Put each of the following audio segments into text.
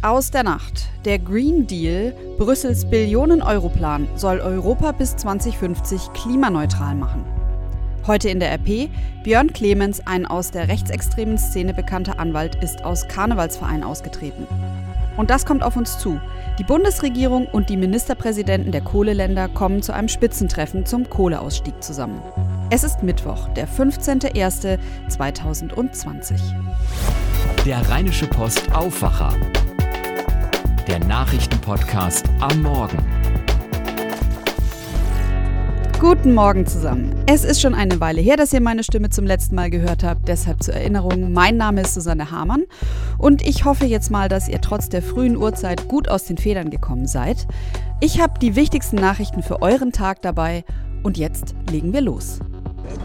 Aus der Nacht. Der Green Deal, Brüssels Billionen-Euro-Plan, soll Europa bis 2050 klimaneutral machen. Heute in der RP, Björn Clemens, ein aus der rechtsextremen Szene bekannter Anwalt, ist aus Karnevalsverein ausgetreten. Und das kommt auf uns zu. Die Bundesregierung und die Ministerpräsidenten der Kohleländer kommen zu einem Spitzentreffen zum Kohleausstieg zusammen. Es ist Mittwoch, der 15.01.2020. Der Rheinische Post Aufwacher der Nachrichtenpodcast am Morgen. Guten Morgen zusammen. Es ist schon eine Weile her, dass ihr meine Stimme zum letzten Mal gehört habt. Deshalb zur Erinnerung, mein Name ist Susanne Hamann und ich hoffe jetzt mal, dass ihr trotz der frühen Uhrzeit gut aus den Federn gekommen seid. Ich habe die wichtigsten Nachrichten für euren Tag dabei und jetzt legen wir los.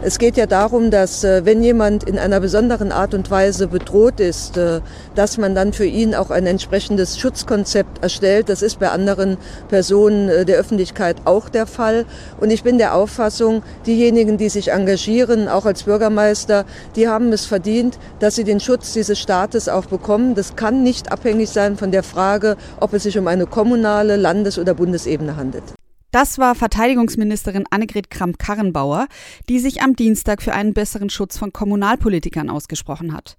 Es geht ja darum, dass äh, wenn jemand in einer besonderen Art und Weise bedroht ist, äh, dass man dann für ihn auch ein entsprechendes Schutzkonzept erstellt. Das ist bei anderen Personen äh, der Öffentlichkeit auch der Fall. Und ich bin der Auffassung, diejenigen, die sich engagieren, auch als Bürgermeister, die haben es verdient, dass sie den Schutz dieses Staates auch bekommen. Das kann nicht abhängig sein von der Frage, ob es sich um eine kommunale, Landes- oder Bundesebene handelt. Das war Verteidigungsministerin Annegret Kramp-Karrenbauer, die sich am Dienstag für einen besseren Schutz von Kommunalpolitikern ausgesprochen hat.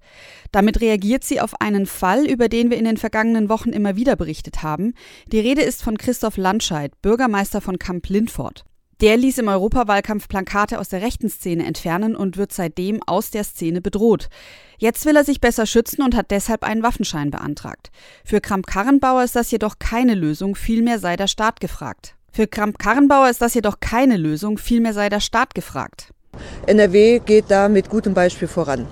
Damit reagiert sie auf einen Fall, über den wir in den vergangenen Wochen immer wieder berichtet haben. Die Rede ist von Christoph Landscheid, Bürgermeister von Kamp-Lindfort. Der ließ im Europawahlkampf Plakate aus der rechten Szene entfernen und wird seitdem aus der Szene bedroht. Jetzt will er sich besser schützen und hat deshalb einen Waffenschein beantragt. Für Kramp-Karrenbauer ist das jedoch keine Lösung, vielmehr sei der Staat gefragt. Für Kramp-Karrenbauer ist das jedoch keine Lösung, vielmehr sei der Staat gefragt. NRW geht da mit gutem Beispiel voran.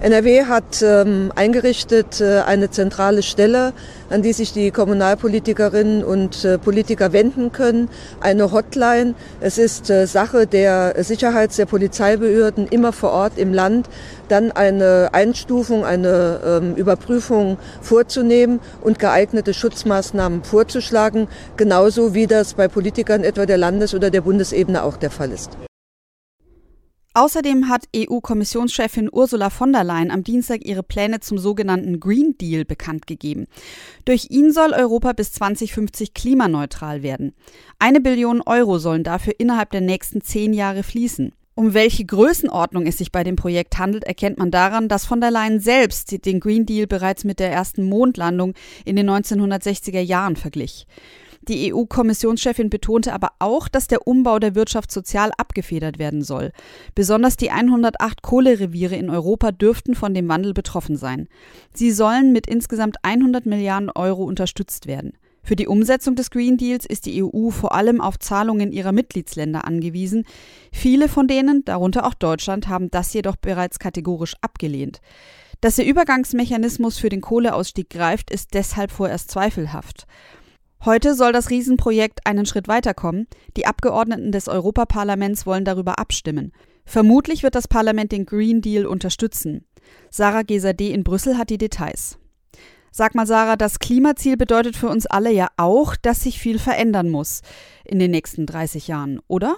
NRW hat ähm, eingerichtet äh, eine zentrale Stelle, an die sich die Kommunalpolitikerinnen und äh, Politiker wenden können, eine Hotline. Es ist äh, Sache der Sicherheits-, der Polizeibehörden immer vor Ort im Land, dann eine Einstufung, eine ähm, Überprüfung vorzunehmen und geeignete Schutzmaßnahmen vorzuschlagen, genauso wie das bei Politikern etwa der Landes- oder der Bundesebene auch der Fall ist. Außerdem hat EU-Kommissionschefin Ursula von der Leyen am Dienstag ihre Pläne zum sogenannten Green Deal bekannt gegeben. Durch ihn soll Europa bis 2050 klimaneutral werden. Eine Billion Euro sollen dafür innerhalb der nächsten zehn Jahre fließen. Um welche Größenordnung es sich bei dem Projekt handelt, erkennt man daran, dass von der Leyen selbst den Green Deal bereits mit der ersten Mondlandung in den 1960er Jahren verglich. Die EU-Kommissionschefin betonte aber auch, dass der Umbau der Wirtschaft sozial abgefedert werden soll. Besonders die 108 Kohlereviere in Europa dürften von dem Wandel betroffen sein. Sie sollen mit insgesamt 100 Milliarden Euro unterstützt werden. Für die Umsetzung des Green Deals ist die EU vor allem auf Zahlungen ihrer Mitgliedsländer angewiesen. Viele von denen, darunter auch Deutschland, haben das jedoch bereits kategorisch abgelehnt. Dass der Übergangsmechanismus für den Kohleausstieg greift, ist deshalb vorerst zweifelhaft. Heute soll das Riesenprojekt einen Schritt weiterkommen. Die Abgeordneten des Europaparlaments wollen darüber abstimmen. Vermutlich wird das Parlament den Green Deal unterstützen. Sarah Gesade in Brüssel hat die Details. Sag mal, Sarah, das Klimaziel bedeutet für uns alle ja auch, dass sich viel verändern muss in den nächsten 30 Jahren, oder?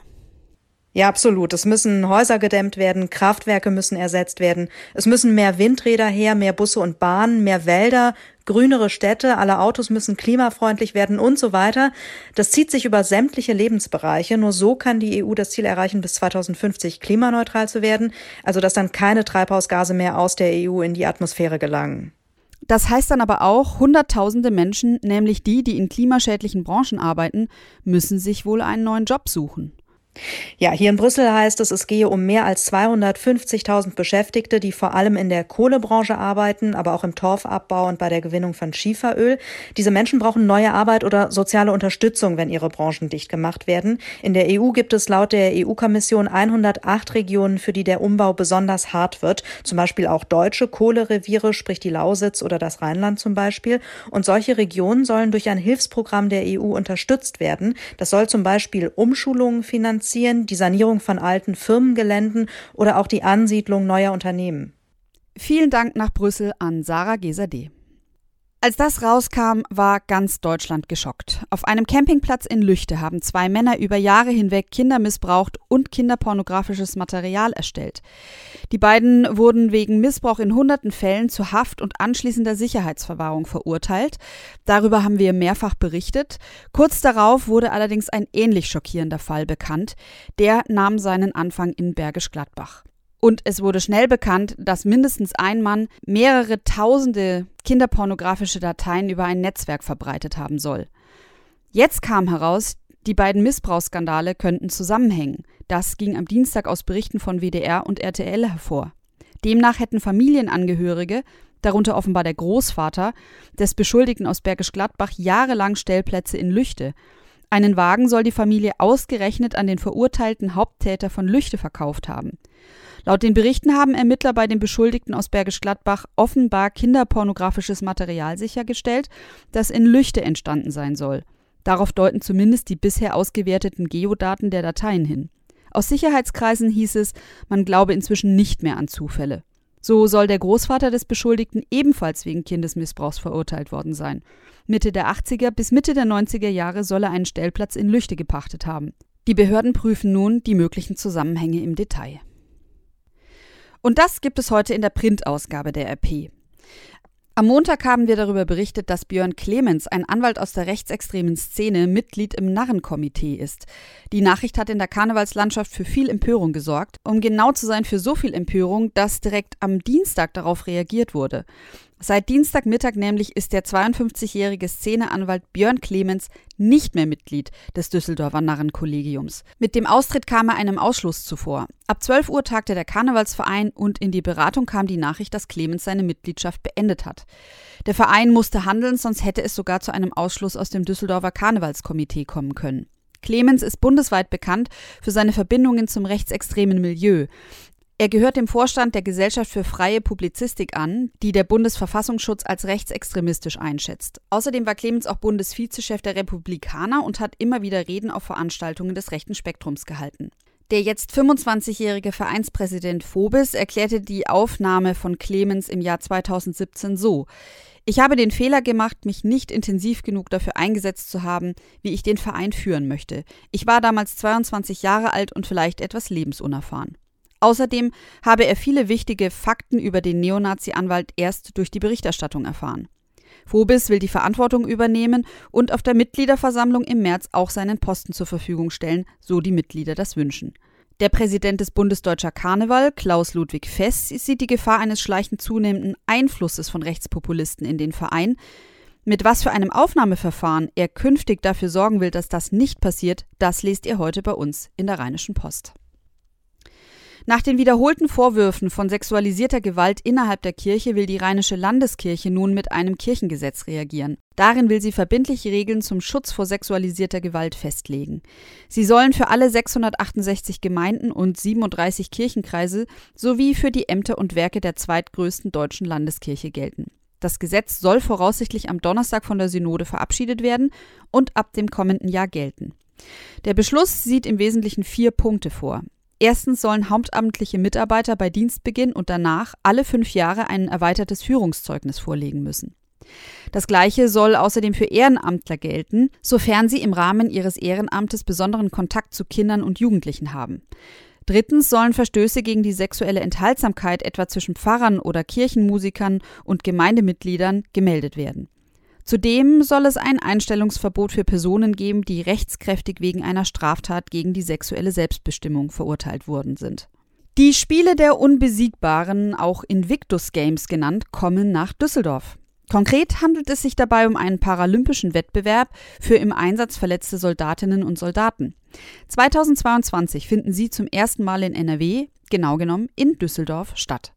Ja, absolut. Es müssen Häuser gedämmt werden, Kraftwerke müssen ersetzt werden, es müssen mehr Windräder her, mehr Busse und Bahnen, mehr Wälder, grünere Städte, alle Autos müssen klimafreundlich werden und so weiter. Das zieht sich über sämtliche Lebensbereiche. Nur so kann die EU das Ziel erreichen, bis 2050 klimaneutral zu werden, also dass dann keine Treibhausgase mehr aus der EU in die Atmosphäre gelangen. Das heißt dann aber auch, Hunderttausende Menschen, nämlich die, die in klimaschädlichen Branchen arbeiten, müssen sich wohl einen neuen Job suchen. Ja, hier in Brüssel heißt es, es gehe um mehr als 250.000 Beschäftigte, die vor allem in der Kohlebranche arbeiten, aber auch im Torfabbau und bei der Gewinnung von Schieferöl. Diese Menschen brauchen neue Arbeit oder soziale Unterstützung, wenn ihre Branchen dicht gemacht werden. In der EU gibt es laut der EU-Kommission 108 Regionen, für die der Umbau besonders hart wird. Zum Beispiel auch deutsche Kohlereviere, sprich die Lausitz oder das Rheinland zum Beispiel. Und solche Regionen sollen durch ein Hilfsprogramm der EU unterstützt werden. Das soll zum Beispiel Umschulungen finanzieren finanzieren, die Sanierung von alten Firmengeländen oder auch die Ansiedlung neuer Unternehmen. Vielen Dank nach Brüssel an Sarah Gesade. Als das rauskam, war ganz Deutschland geschockt. Auf einem Campingplatz in Lüchte haben zwei Männer über Jahre hinweg Kinder missbraucht und kinderpornografisches Material erstellt. Die beiden wurden wegen Missbrauch in hunderten Fällen zu Haft und anschließender Sicherheitsverwahrung verurteilt. Darüber haben wir mehrfach berichtet. Kurz darauf wurde allerdings ein ähnlich schockierender Fall bekannt. Der nahm seinen Anfang in Bergisch Gladbach. Und es wurde schnell bekannt, dass mindestens ein Mann mehrere tausende kinderpornografische Dateien über ein Netzwerk verbreitet haben soll. Jetzt kam heraus, die beiden Missbrauchsskandale könnten zusammenhängen. Das ging am Dienstag aus Berichten von WDR und RTL hervor. Demnach hätten Familienangehörige, darunter offenbar der Großvater, des Beschuldigten aus Bergisch Gladbach jahrelang Stellplätze in Lüchte. Einen Wagen soll die Familie ausgerechnet an den verurteilten Haupttäter von Lüchte verkauft haben. Laut den Berichten haben Ermittler bei den Beschuldigten aus Bergisch Gladbach offenbar kinderpornografisches Material sichergestellt, das in Lüchte entstanden sein soll. Darauf deuten zumindest die bisher ausgewerteten Geodaten der Dateien hin. Aus Sicherheitskreisen hieß es, man glaube inzwischen nicht mehr an Zufälle. So soll der Großvater des Beschuldigten ebenfalls wegen Kindesmissbrauchs verurteilt worden sein. Mitte der 80er bis Mitte der 90er Jahre soll er einen Stellplatz in Lüchte gepachtet haben. Die Behörden prüfen nun die möglichen Zusammenhänge im Detail. Und das gibt es heute in der Printausgabe der RP. Am Montag haben wir darüber berichtet, dass Björn Clemens, ein Anwalt aus der rechtsextremen Szene, Mitglied im Narrenkomitee ist. Die Nachricht hat in der Karnevalslandschaft für viel Empörung gesorgt. Um genau zu sein, für so viel Empörung, dass direkt am Dienstag darauf reagiert wurde. Seit Dienstagmittag nämlich ist der 52-jährige Szeneanwalt Björn Clemens nicht mehr Mitglied des Düsseldorfer Narrenkollegiums. Mit dem Austritt kam er einem Ausschluss zuvor. Ab 12 Uhr tagte der Karnevalsverein und in die Beratung kam die Nachricht, dass Clemens seine Mitgliedschaft beendet hat. Der Verein musste handeln, sonst hätte es sogar zu einem Ausschluss aus dem Düsseldorfer Karnevalskomitee kommen können. Clemens ist bundesweit bekannt für seine Verbindungen zum rechtsextremen Milieu. Er gehört dem Vorstand der Gesellschaft für freie Publizistik an, die der Bundesverfassungsschutz als rechtsextremistisch einschätzt. Außerdem war Clemens auch Bundesvizechef der Republikaner und hat immer wieder Reden auf Veranstaltungen des rechten Spektrums gehalten. Der jetzt 25-jährige Vereinspräsident Phobis erklärte die Aufnahme von Clemens im Jahr 2017 so: Ich habe den Fehler gemacht, mich nicht intensiv genug dafür eingesetzt zu haben, wie ich den Verein führen möchte. Ich war damals 22 Jahre alt und vielleicht etwas lebensunerfahren. Außerdem habe er viele wichtige Fakten über den Neonazi-Anwalt erst durch die Berichterstattung erfahren. Phobis will die Verantwortung übernehmen und auf der Mitgliederversammlung im März auch seinen Posten zur Verfügung stellen, so die Mitglieder das wünschen. Der Präsident des Bundesdeutscher Karneval, Klaus Ludwig Fess, sieht die Gefahr eines schleichend zunehmenden Einflusses von Rechtspopulisten in den Verein. Mit was für einem Aufnahmeverfahren er künftig dafür sorgen will, dass das nicht passiert, das lest ihr heute bei uns in der Rheinischen Post. Nach den wiederholten Vorwürfen von sexualisierter Gewalt innerhalb der Kirche will die Rheinische Landeskirche nun mit einem Kirchengesetz reagieren. Darin will sie verbindliche Regeln zum Schutz vor sexualisierter Gewalt festlegen. Sie sollen für alle 668 Gemeinden und 37 Kirchenkreise sowie für die Ämter und Werke der zweitgrößten deutschen Landeskirche gelten. Das Gesetz soll voraussichtlich am Donnerstag von der Synode verabschiedet werden und ab dem kommenden Jahr gelten. Der Beschluss sieht im Wesentlichen vier Punkte vor. Erstens sollen hauptamtliche Mitarbeiter bei Dienstbeginn und danach alle fünf Jahre ein erweitertes Führungszeugnis vorlegen müssen. Das Gleiche soll außerdem für Ehrenamtler gelten, sofern sie im Rahmen ihres Ehrenamtes besonderen Kontakt zu Kindern und Jugendlichen haben. Drittens sollen Verstöße gegen die sexuelle Enthaltsamkeit etwa zwischen Pfarrern oder Kirchenmusikern und Gemeindemitgliedern gemeldet werden. Zudem soll es ein Einstellungsverbot für Personen geben, die rechtskräftig wegen einer Straftat gegen die sexuelle Selbstbestimmung verurteilt worden sind. Die Spiele der Unbesiegbaren, auch Invictus Games genannt, kommen nach Düsseldorf. Konkret handelt es sich dabei um einen paralympischen Wettbewerb für im Einsatz verletzte Soldatinnen und Soldaten. 2022 finden sie zum ersten Mal in NRW, genau genommen in Düsseldorf, statt.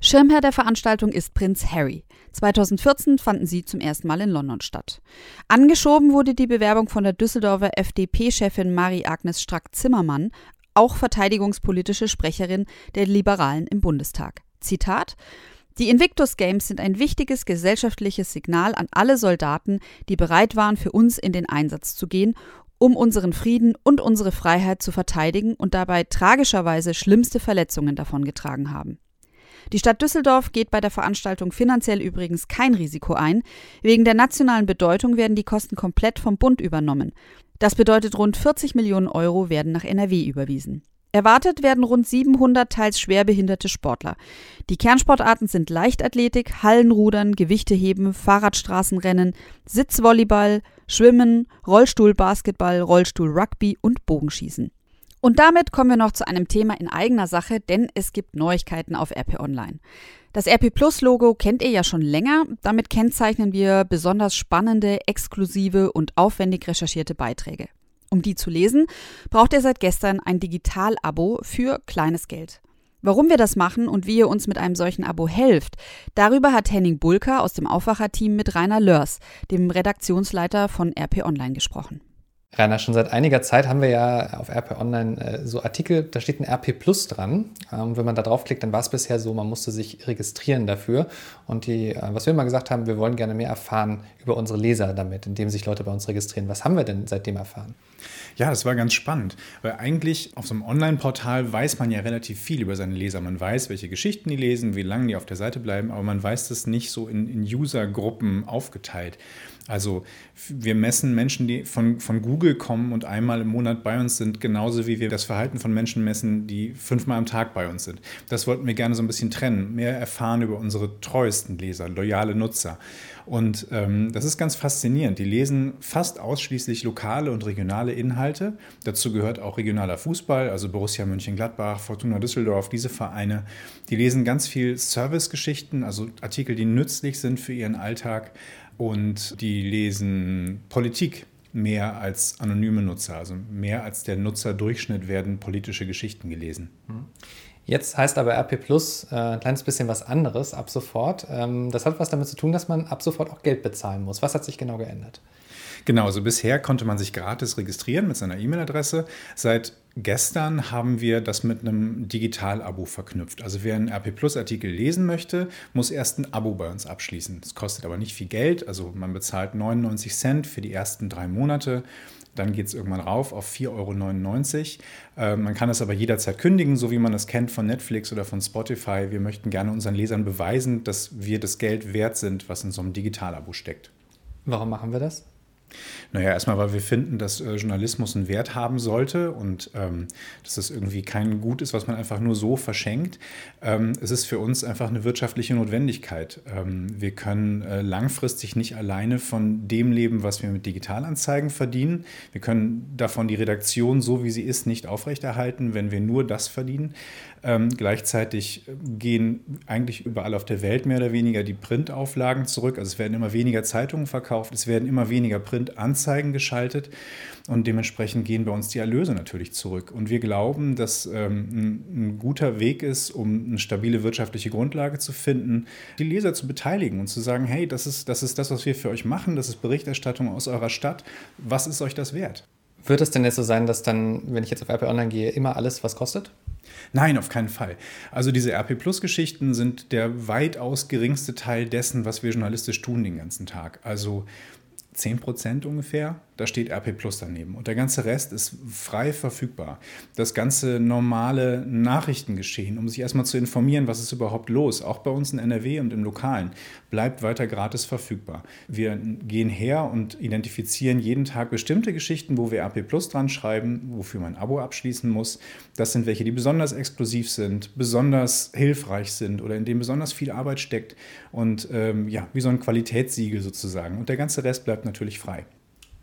Schirmherr der Veranstaltung ist Prinz Harry. 2014 fanden sie zum ersten Mal in London statt. Angeschoben wurde die Bewerbung von der Düsseldorfer FDP-Chefin Marie-Agnes Strack-Zimmermann, auch verteidigungspolitische Sprecherin der Liberalen im Bundestag. Zitat die Invictus Games sind ein wichtiges gesellschaftliches Signal an alle Soldaten, die bereit waren, für uns in den Einsatz zu gehen, um unseren Frieden und unsere Freiheit zu verteidigen und dabei tragischerweise schlimmste Verletzungen davongetragen haben. Die Stadt Düsseldorf geht bei der Veranstaltung finanziell übrigens kein Risiko ein. Wegen der nationalen Bedeutung werden die Kosten komplett vom Bund übernommen. Das bedeutet, rund 40 Millionen Euro werden nach NRW überwiesen. Erwartet werden rund 700 teils schwerbehinderte Sportler. Die Kernsportarten sind Leichtathletik, Hallenrudern, Gewichteheben, Fahrradstraßenrennen, Sitzvolleyball, Schwimmen, Rollstuhlbasketball, Rollstuhlrugby und Bogenschießen. Und damit kommen wir noch zu einem Thema in eigener Sache, denn es gibt Neuigkeiten auf RP Online. Das RP Plus Logo kennt ihr ja schon länger. Damit kennzeichnen wir besonders spannende, exklusive und aufwendig recherchierte Beiträge. Um die zu lesen, braucht ihr seit gestern ein Digital-Abo für kleines Geld. Warum wir das machen und wie ihr uns mit einem solchen Abo helft, darüber hat Henning Bulker aus dem Aufwacherteam mit Rainer Lörs, dem Redaktionsleiter von RP Online, gesprochen. Rainer, schon seit einiger Zeit haben wir ja auf RP Online äh, so Artikel, da steht ein RP Plus dran. Ähm, wenn man da draufklickt, dann war es bisher so, man musste sich registrieren dafür. Und die, äh, was wir immer gesagt haben, wir wollen gerne mehr erfahren über unsere Leser damit, indem sich Leute bei uns registrieren. Was haben wir denn seitdem erfahren? Ja, das war ganz spannend, weil eigentlich auf so einem Online-Portal weiß man ja relativ viel über seine Leser. Man weiß, welche Geschichten die lesen, wie lange die auf der Seite bleiben, aber man weiß das nicht so in, in User-Gruppen aufgeteilt. Also wir messen Menschen, die von, von Google kommen und einmal im Monat bei uns sind, genauso wie wir das Verhalten von Menschen messen, die fünfmal am Tag bei uns sind. Das wollten wir gerne so ein bisschen trennen, mehr erfahren über unsere treuesten Leser, loyale Nutzer. Und ähm, das ist ganz faszinierend. Die lesen fast ausschließlich lokale und regionale Inhalte. Dazu gehört auch regionaler Fußball, also Borussia Mönchengladbach, Fortuna Düsseldorf, diese Vereine. Die lesen ganz viel Servicegeschichten, also Artikel, die nützlich sind für ihren Alltag. Und die lesen Politik mehr als anonyme Nutzer, also mehr als der Nutzerdurchschnitt werden politische Geschichten gelesen. Mhm. Jetzt heißt aber RP Plus äh, ein kleines bisschen was anderes ab sofort. Ähm, das hat was damit zu tun, dass man ab sofort auch Geld bezahlen muss. Was hat sich genau geändert? Genau, also bisher konnte man sich gratis registrieren mit seiner E-Mail-Adresse. Seit gestern haben wir das mit einem Digital-Abo verknüpft. Also wer einen RP Plus-Artikel lesen möchte, muss erst ein Abo bei uns abschließen. Das kostet aber nicht viel Geld. Also man bezahlt 99 Cent für die ersten drei Monate. Dann geht es irgendwann rauf auf 4,99 Euro. Äh, man kann es aber jederzeit kündigen, so wie man es kennt von Netflix oder von Spotify. Wir möchten gerne unseren Lesern beweisen, dass wir das Geld wert sind, was in so einem Digital-Abo steckt. Warum machen wir das? Naja, erstmal, weil wir finden, dass äh, Journalismus einen Wert haben sollte und ähm, dass es irgendwie kein Gut ist, was man einfach nur so verschenkt. Ähm, es ist für uns einfach eine wirtschaftliche Notwendigkeit. Ähm, wir können äh, langfristig nicht alleine von dem leben, was wir mit Digitalanzeigen verdienen. Wir können davon die Redaktion, so wie sie ist, nicht aufrechterhalten, wenn wir nur das verdienen. Ähm, gleichzeitig gehen eigentlich überall auf der Welt mehr oder weniger die Printauflagen zurück. Also es werden immer weniger Zeitungen verkauft, es werden immer weniger Printanzeigen geschaltet und dementsprechend gehen bei uns die Erlöse natürlich zurück. Und wir glauben, dass ähm, ein, ein guter Weg ist, um eine stabile wirtschaftliche Grundlage zu finden, die Leser zu beteiligen und zu sagen, hey, das ist, das ist das, was wir für euch machen, das ist Berichterstattung aus eurer Stadt. Was ist euch das wert? Wird es denn jetzt so sein, dass dann, wenn ich jetzt auf RP Online gehe, immer alles was kostet? Nein, auf keinen Fall. Also diese RP Plus Geschichten sind der weitaus geringste Teil dessen, was wir journalistisch tun den ganzen Tag. Also 10 Prozent ungefähr da steht RP Plus daneben. Und der ganze Rest ist frei verfügbar. Das ganze normale Nachrichtengeschehen, um sich erstmal zu informieren, was ist überhaupt los, auch bei uns in NRW und im Lokalen, bleibt weiter gratis verfügbar. Wir gehen her und identifizieren jeden Tag bestimmte Geschichten, wo wir RP Plus dran schreiben, wofür man ein Abo abschließen muss. Das sind welche, die besonders exklusiv sind, besonders hilfreich sind oder in denen besonders viel Arbeit steckt und ähm, ja, wie so ein Qualitätssiegel sozusagen. Und der ganze Rest bleibt natürlich frei.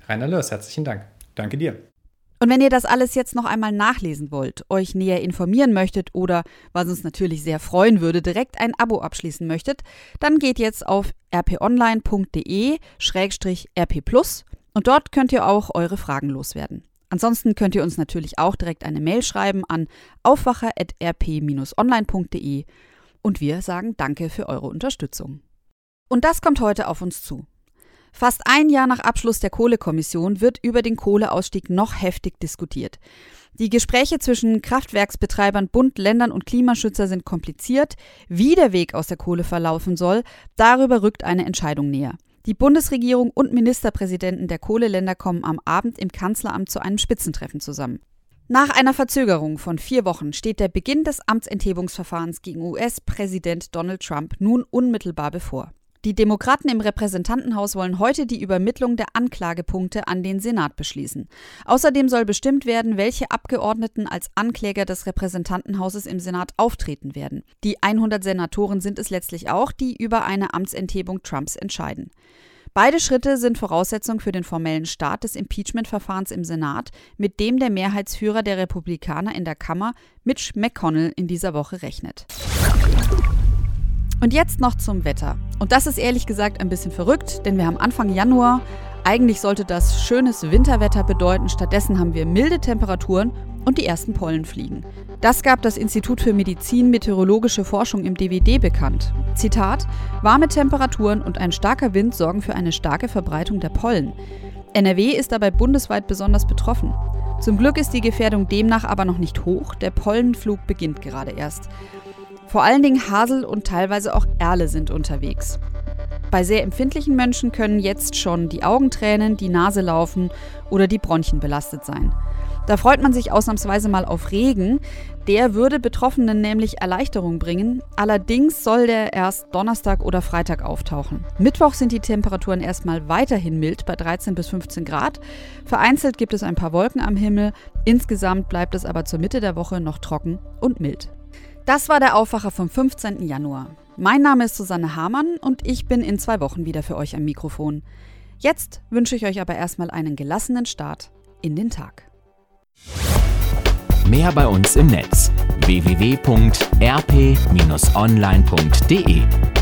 Rainer Lörs, herzlichen Dank. Danke dir. Und wenn ihr das alles jetzt noch einmal nachlesen wollt, euch näher informieren möchtet oder, was uns natürlich sehr freuen würde, direkt ein Abo abschließen möchtet, dann geht jetzt auf rponline.de-rp und dort könnt ihr auch eure Fragen loswerden. Ansonsten könnt ihr uns natürlich auch direkt eine Mail schreiben an aufwacher.rp-online.de und wir sagen Danke für eure Unterstützung. Und das kommt heute auf uns zu. Fast ein Jahr nach Abschluss der Kohlekommission wird über den Kohleausstieg noch heftig diskutiert. Die Gespräche zwischen Kraftwerksbetreibern, Bund, Ländern und Klimaschützer sind kompliziert. Wie der Weg aus der Kohle verlaufen soll, darüber rückt eine Entscheidung näher. Die Bundesregierung und Ministerpräsidenten der Kohleländer kommen am Abend im Kanzleramt zu einem Spitzentreffen zusammen. Nach einer Verzögerung von vier Wochen steht der Beginn des Amtsenthebungsverfahrens gegen US-Präsident Donald Trump nun unmittelbar bevor. Die Demokraten im Repräsentantenhaus wollen heute die Übermittlung der Anklagepunkte an den Senat beschließen. Außerdem soll bestimmt werden, welche Abgeordneten als Ankläger des Repräsentantenhauses im Senat auftreten werden. Die 100 Senatoren sind es letztlich auch, die über eine Amtsenthebung Trumps entscheiden. Beide Schritte sind Voraussetzung für den formellen Start des Impeachment-Verfahrens im Senat, mit dem der Mehrheitsführer der Republikaner in der Kammer, Mitch McConnell, in dieser Woche rechnet. Und jetzt noch zum Wetter. Und das ist ehrlich gesagt ein bisschen verrückt, denn wir haben Anfang Januar. Eigentlich sollte das schönes Winterwetter bedeuten. Stattdessen haben wir milde Temperaturen und die ersten Pollen fliegen. Das gab das Institut für Medizin Meteorologische Forschung im DWD bekannt. Zitat: Warme Temperaturen und ein starker Wind sorgen für eine starke Verbreitung der Pollen. NRW ist dabei bundesweit besonders betroffen. Zum Glück ist die Gefährdung demnach aber noch nicht hoch, der Pollenflug beginnt gerade erst. Vor allen Dingen Hasel und teilweise auch Erle sind unterwegs. Bei sehr empfindlichen Menschen können jetzt schon die Augen tränen, die Nase laufen oder die Bronchien belastet sein. Da freut man sich ausnahmsweise mal auf Regen. Der würde Betroffenen nämlich Erleichterung bringen. Allerdings soll der erst Donnerstag oder Freitag auftauchen. Mittwoch sind die Temperaturen erstmal weiterhin mild bei 13 bis 15 Grad. Vereinzelt gibt es ein paar Wolken am Himmel. Insgesamt bleibt es aber zur Mitte der Woche noch trocken und mild. Das war der Aufwacher vom 15. Januar. Mein Name ist Susanne Hamann und ich bin in zwei Wochen wieder für euch am Mikrofon. Jetzt wünsche ich euch aber erstmal einen gelassenen Start in den Tag. Mehr bei uns im Netz www.rp-online.de